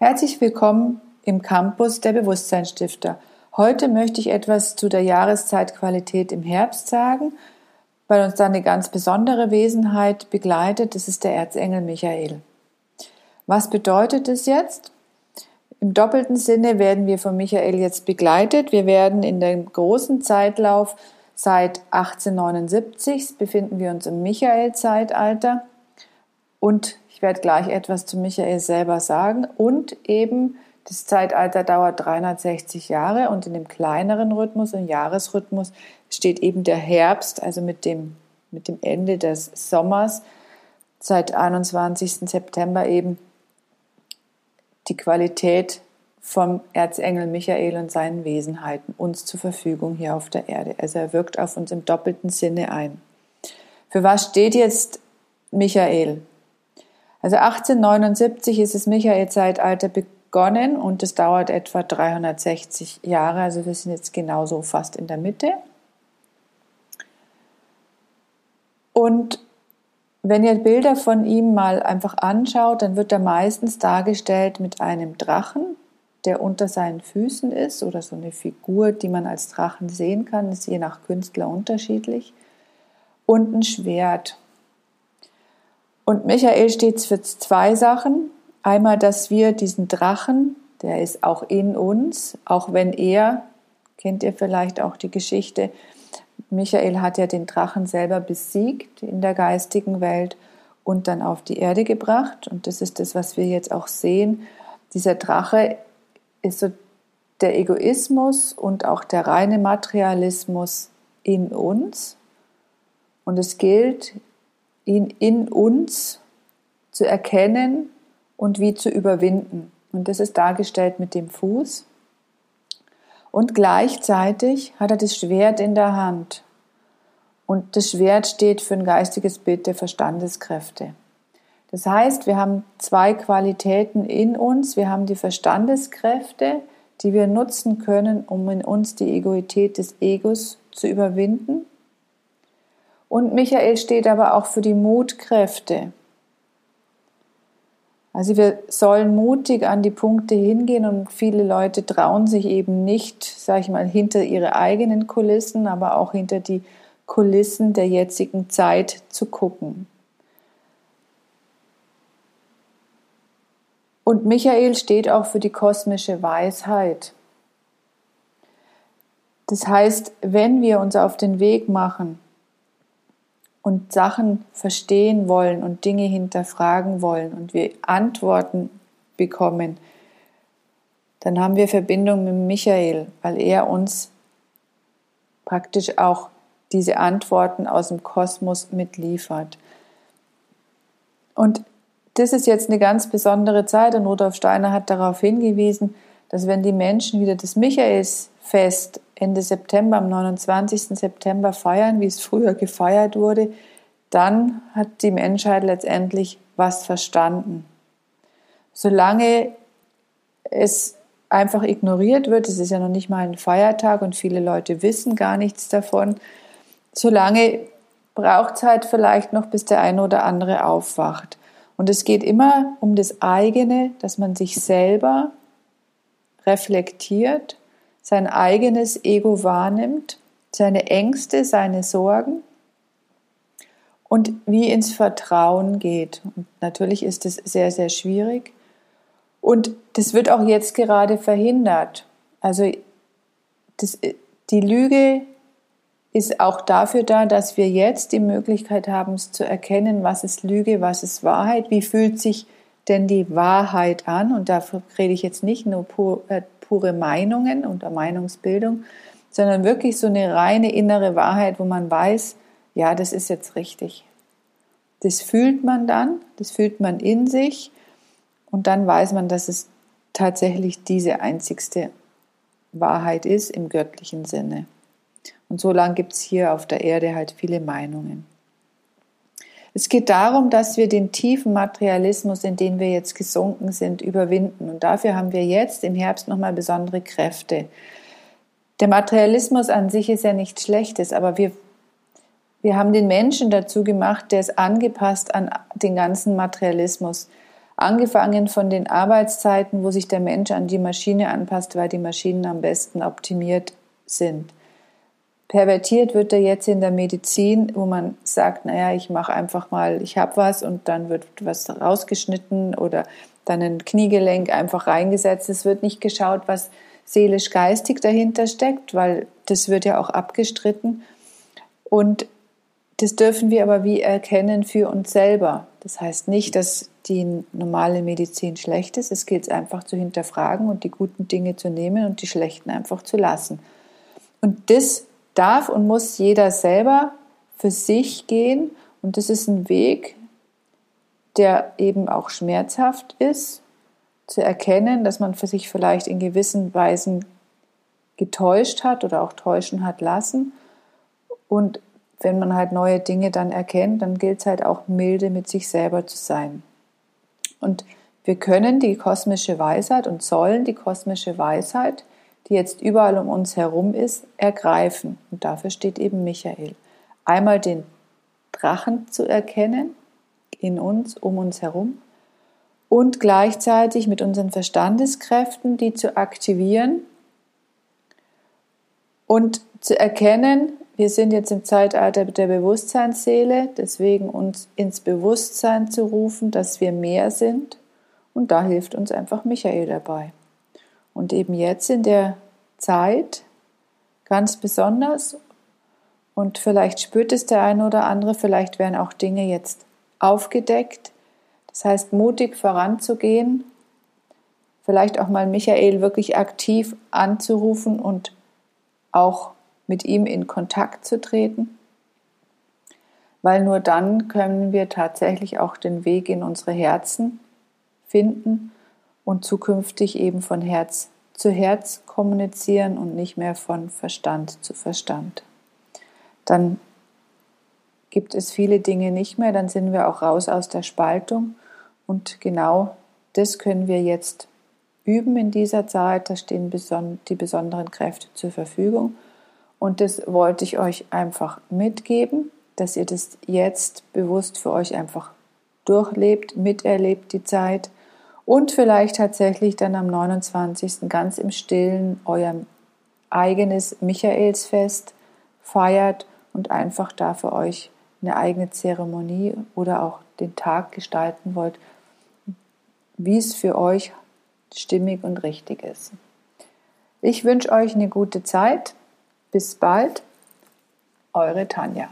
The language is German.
Herzlich willkommen im Campus der Bewusstseinsstifter. Heute möchte ich etwas zu der Jahreszeitqualität im Herbst sagen, weil uns da eine ganz besondere Wesenheit begleitet. Das ist der Erzengel Michael. Was bedeutet es jetzt? Im doppelten Sinne werden wir von Michael jetzt begleitet. Wir werden in dem großen Zeitlauf seit 1879 befinden wir uns im Michael-Zeitalter und ich werde gleich etwas zu Michael selber sagen. Und eben, das Zeitalter dauert 360 Jahre und in dem kleineren Rhythmus, im Jahresrhythmus, steht eben der Herbst, also mit dem, mit dem Ende des Sommers, seit 21. September eben die Qualität vom Erzengel Michael und seinen Wesenheiten uns zur Verfügung hier auf der Erde. Also er wirkt auf uns im doppelten Sinne ein. Für was steht jetzt Michael? Also 1879 ist das Michael-Zeitalter begonnen und es dauert etwa 360 Jahre. Also wir sind jetzt genauso fast in der Mitte. Und wenn ihr Bilder von ihm mal einfach anschaut, dann wird er meistens dargestellt mit einem Drachen, der unter seinen Füßen ist oder so eine Figur, die man als Drachen sehen kann, ist je nach Künstler unterschiedlich, und ein Schwert. Und Michael steht für zwei Sachen. Einmal, dass wir diesen Drachen, der ist auch in uns, auch wenn er, kennt ihr vielleicht auch die Geschichte, Michael hat ja den Drachen selber besiegt in der geistigen Welt und dann auf die Erde gebracht. Und das ist das, was wir jetzt auch sehen. Dieser Drache ist so der Egoismus und auch der reine Materialismus in uns. Und es gilt, ihn in uns zu erkennen und wie zu überwinden. Und das ist dargestellt mit dem Fuß. Und gleichzeitig hat er das Schwert in der Hand. Und das Schwert steht für ein geistiges Bild der Verstandeskräfte. Das heißt, wir haben zwei Qualitäten in uns. Wir haben die Verstandeskräfte, die wir nutzen können, um in uns die Egoität des Egos zu überwinden. Und Michael steht aber auch für die Mutkräfte. Also wir sollen mutig an die Punkte hingehen und viele Leute trauen sich eben nicht, sage ich mal, hinter ihre eigenen Kulissen, aber auch hinter die Kulissen der jetzigen Zeit zu gucken. Und Michael steht auch für die kosmische Weisheit. Das heißt, wenn wir uns auf den Weg machen, und Sachen verstehen wollen und Dinge hinterfragen wollen und wir Antworten bekommen, dann haben wir Verbindung mit Michael, weil er uns praktisch auch diese Antworten aus dem Kosmos mitliefert. Und das ist jetzt eine ganz besondere Zeit und Rudolf Steiner hat darauf hingewiesen, dass wenn die Menschen wieder das Michaelsfest Ende September, am 29. September feiern, wie es früher gefeiert wurde, dann hat die Menschheit letztendlich was verstanden. Solange es einfach ignoriert wird, es ist ja noch nicht mal ein Feiertag und viele Leute wissen gar nichts davon, solange braucht es halt vielleicht noch, bis der eine oder andere aufwacht. Und es geht immer um das eigene, dass man sich selber reflektiert sein eigenes Ego wahrnimmt, seine Ängste, seine Sorgen und wie ins Vertrauen geht. Und natürlich ist es sehr, sehr schwierig. Und das wird auch jetzt gerade verhindert. Also das, die Lüge ist auch dafür da, dass wir jetzt die Möglichkeit haben, es zu erkennen, was ist Lüge, was ist Wahrheit, wie fühlt sich denn die Wahrheit an. Und dafür rede ich jetzt nicht nur pur, äh, pure Meinungen und Meinungsbildung, sondern wirklich so eine reine innere Wahrheit, wo man weiß, ja, das ist jetzt richtig. Das fühlt man dann, das fühlt man in sich und dann weiß man, dass es tatsächlich diese einzigste Wahrheit ist im göttlichen Sinne. Und so lange gibt es hier auf der Erde halt viele Meinungen. Es geht darum, dass wir den tiefen Materialismus, in den wir jetzt gesunken sind, überwinden. Und dafür haben wir jetzt im Herbst nochmal besondere Kräfte. Der Materialismus an sich ist ja nichts Schlechtes, aber wir, wir haben den Menschen dazu gemacht, der ist angepasst an den ganzen Materialismus. Angefangen von den Arbeitszeiten, wo sich der Mensch an die Maschine anpasst, weil die Maschinen am besten optimiert sind. Pervertiert wird er jetzt in der Medizin, wo man sagt, naja, ich mache einfach mal, ich habe was und dann wird was rausgeschnitten oder dann ein Kniegelenk einfach reingesetzt. Es wird nicht geschaut, was seelisch-geistig dahinter steckt, weil das wird ja auch abgestritten. Und das dürfen wir aber wie erkennen für uns selber. Das heißt nicht, dass die normale Medizin schlecht ist. Es gilt einfach zu hinterfragen und die guten Dinge zu nehmen und die schlechten einfach zu lassen. Und das darf und muss jeder selber für sich gehen. Und das ist ein Weg, der eben auch schmerzhaft ist, zu erkennen, dass man für sich vielleicht in gewissen Weisen getäuscht hat oder auch täuschen hat lassen und wenn man halt neue Dinge dann erkennt, dann gilt es halt auch milde mit sich selber zu sein. Und wir können die kosmische Weisheit und sollen die kosmische Weisheit, die jetzt überall um uns herum ist, ergreifen. Und dafür steht eben Michael. Einmal den Drachen zu erkennen, in uns, um uns herum, und gleichzeitig mit unseren Verstandeskräften die zu aktivieren und zu erkennen, wir sind jetzt im Zeitalter der Bewusstseinsseele, deswegen uns ins Bewusstsein zu rufen, dass wir mehr sind. Und da hilft uns einfach Michael dabei. Und eben jetzt in der Zeit ganz besonders, und vielleicht spürt es der eine oder andere, vielleicht werden auch Dinge jetzt aufgedeckt. Das heißt, mutig voranzugehen, vielleicht auch mal Michael wirklich aktiv anzurufen und auch mit ihm in Kontakt zu treten, weil nur dann können wir tatsächlich auch den Weg in unsere Herzen finden und zukünftig eben von Herz zu Herz kommunizieren und nicht mehr von Verstand zu Verstand. Dann gibt es viele Dinge nicht mehr, dann sind wir auch raus aus der Spaltung. Und genau das können wir jetzt üben in dieser Zeit, da stehen die besonderen Kräfte zur Verfügung. Und das wollte ich euch einfach mitgeben, dass ihr das jetzt bewusst für euch einfach durchlebt, miterlebt die Zeit und vielleicht tatsächlich dann am 29. ganz im Stillen euer eigenes Michaelsfest feiert und einfach da für euch eine eigene Zeremonie oder auch den Tag gestalten wollt, wie es für euch stimmig und richtig ist. Ich wünsche euch eine gute Zeit bis bald, eure Tanja.